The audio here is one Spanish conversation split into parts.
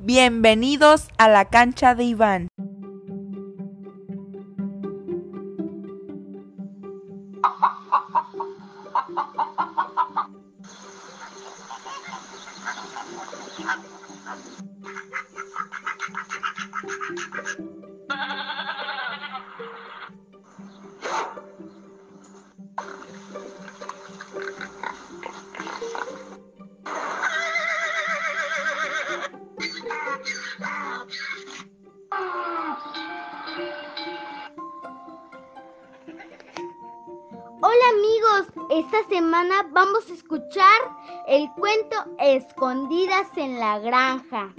Bienvenidos a la cancha de Iván. Hola amigos, esta semana vamos a escuchar el cuento Escondidas en la granja.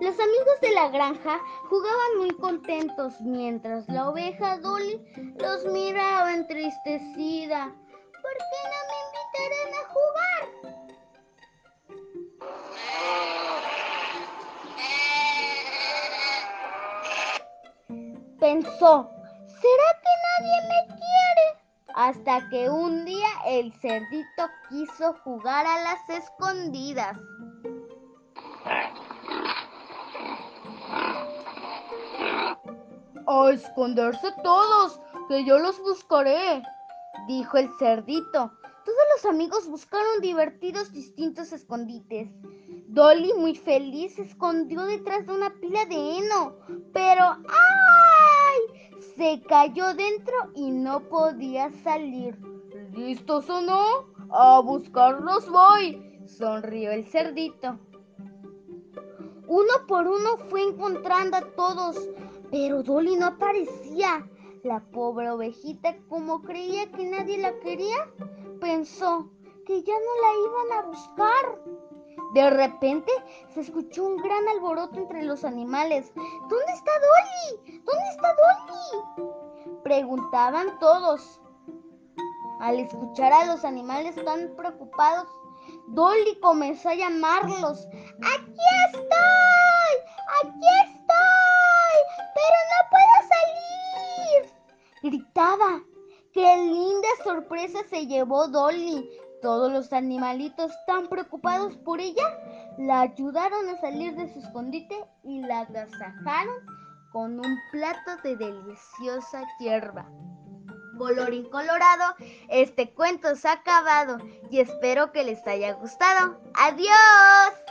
Los amigos de la granja jugaban muy contentos mientras la oveja Dolly los miraba entristecida. ¿Por qué no me invitarán a jugar? Pensó, ¿será que nadie me quiere? Hasta que un día el cerdito quiso jugar a las escondidas. A esconderse todos, que yo los buscaré, dijo el cerdito. Todos los amigos buscaron divertidos distintos escondites. Dolly, muy feliz, se escondió detrás de una pila de heno. Cayó dentro y no podía salir. ¿Listos o no? A buscarlos voy, sonrió el cerdito. Uno por uno fue encontrando a todos, pero Dolly no aparecía. La pobre ovejita, como creía que nadie la quería, pensó que ya no la iban a buscar. De repente se escuchó un gran alboroto entre los animales. ¿Dónde está Dolly? ¿Dónde está Dolly? Preguntaban todos. Al escuchar a los animales tan preocupados, Dolly comenzó a llamarlos. ¡Aquí estoy! ¡Aquí estoy! ¡Pero no puedo salir! Gritaba. ¡Qué linda sorpresa se llevó Dolly! Todos los animalitos tan preocupados por ella la ayudaron a salir de su escondite y la agasajaron con un plato de deliciosa hierba. Colorín colorado, este cuento se ha acabado y espero que les haya gustado. ¡Adiós!